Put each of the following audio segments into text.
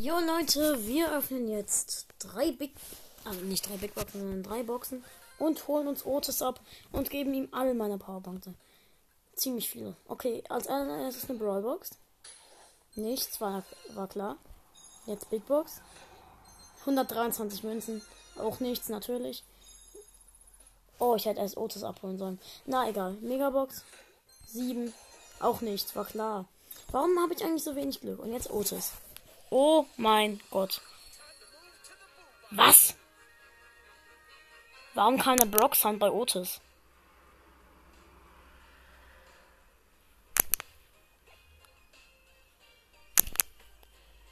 Jo Leute, wir öffnen jetzt drei Big, also nicht drei Big Boxen, sondern drei Boxen und holen uns Otis ab und geben ihm alle meine Powerpunkte. Ziemlich viele. Okay, als allererstes eine Brawl Box. Nichts, war, war klar. Jetzt Big Box. 123 Münzen. Auch nichts, natürlich. Oh, ich hätte erst Otis abholen sollen. Na egal. Megabox. 7. Auch nichts, war klar. Warum habe ich eigentlich so wenig Glück? Und jetzt Otis. Oh mein Gott. Was? Warum keine Brock-Sound bei Otis?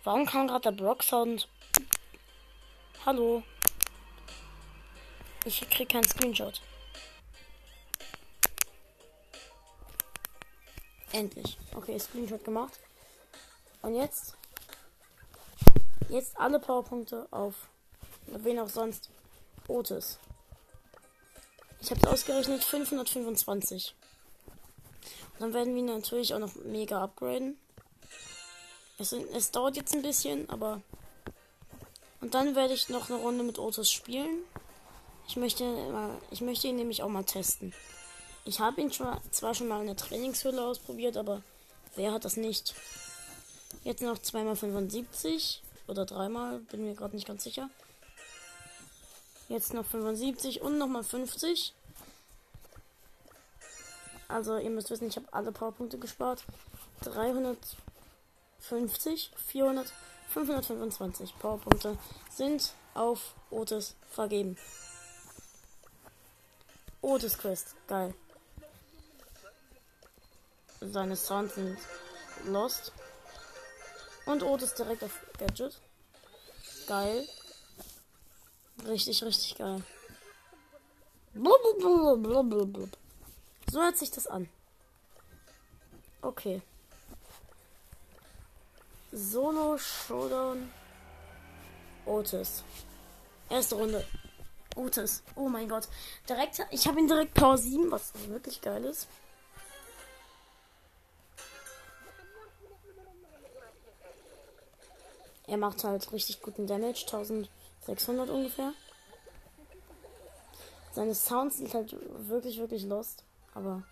Warum kam gerade der Brock-Sound? Hallo? Ich krieg keinen Screenshot. Endlich. Okay, Screenshot gemacht. Und jetzt? Jetzt alle Powerpunkte auf. Wen auch sonst. Otis. Ich habe ausgerechnet 525. Und dann werden wir natürlich auch noch mega upgraden. Es, es dauert jetzt ein bisschen, aber. Und dann werde ich noch eine Runde mit Otis spielen. Ich möchte, ich möchte ihn nämlich auch mal testen. Ich habe ihn zwar schon mal in der Trainingshülle ausprobiert, aber wer hat das nicht? Jetzt noch zweimal 75 oder dreimal, bin mir gerade nicht ganz sicher. Jetzt noch 75 und nochmal 50. Also ihr müsst wissen, ich habe alle Powerpunkte gespart. 350, 400, 525 Powerpunkte sind auf Otis vergeben. Otis Quest, geil. Seine Sounds sind lost. Und Otis direkt auf Gadget. Geil. Richtig, richtig geil. So hört sich das an. Okay. Solo Showdown. Otis. Erste Runde. Otis. Oh mein Gott. Direkt, ich habe ihn direkt Power 7, was wirklich geil ist. Er macht halt richtig guten Damage, 1600 ungefähr. Seine Sounds sind halt wirklich, wirklich lost. Aber.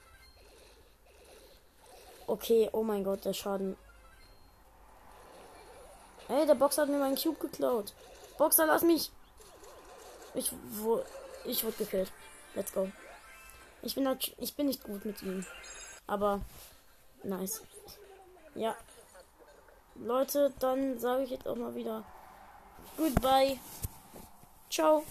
Okay, oh mein Gott, der Schaden. Ey, der Boxer hat mir meinen Cube geklaut. Boxer, lass mich. Ich, wo, ich wurde gekillt. Let's go. Ich bin, halt, ich bin nicht gut mit ihm. Aber nice. Ja. Leute, dann sage ich jetzt auch mal wieder Goodbye. Ciao.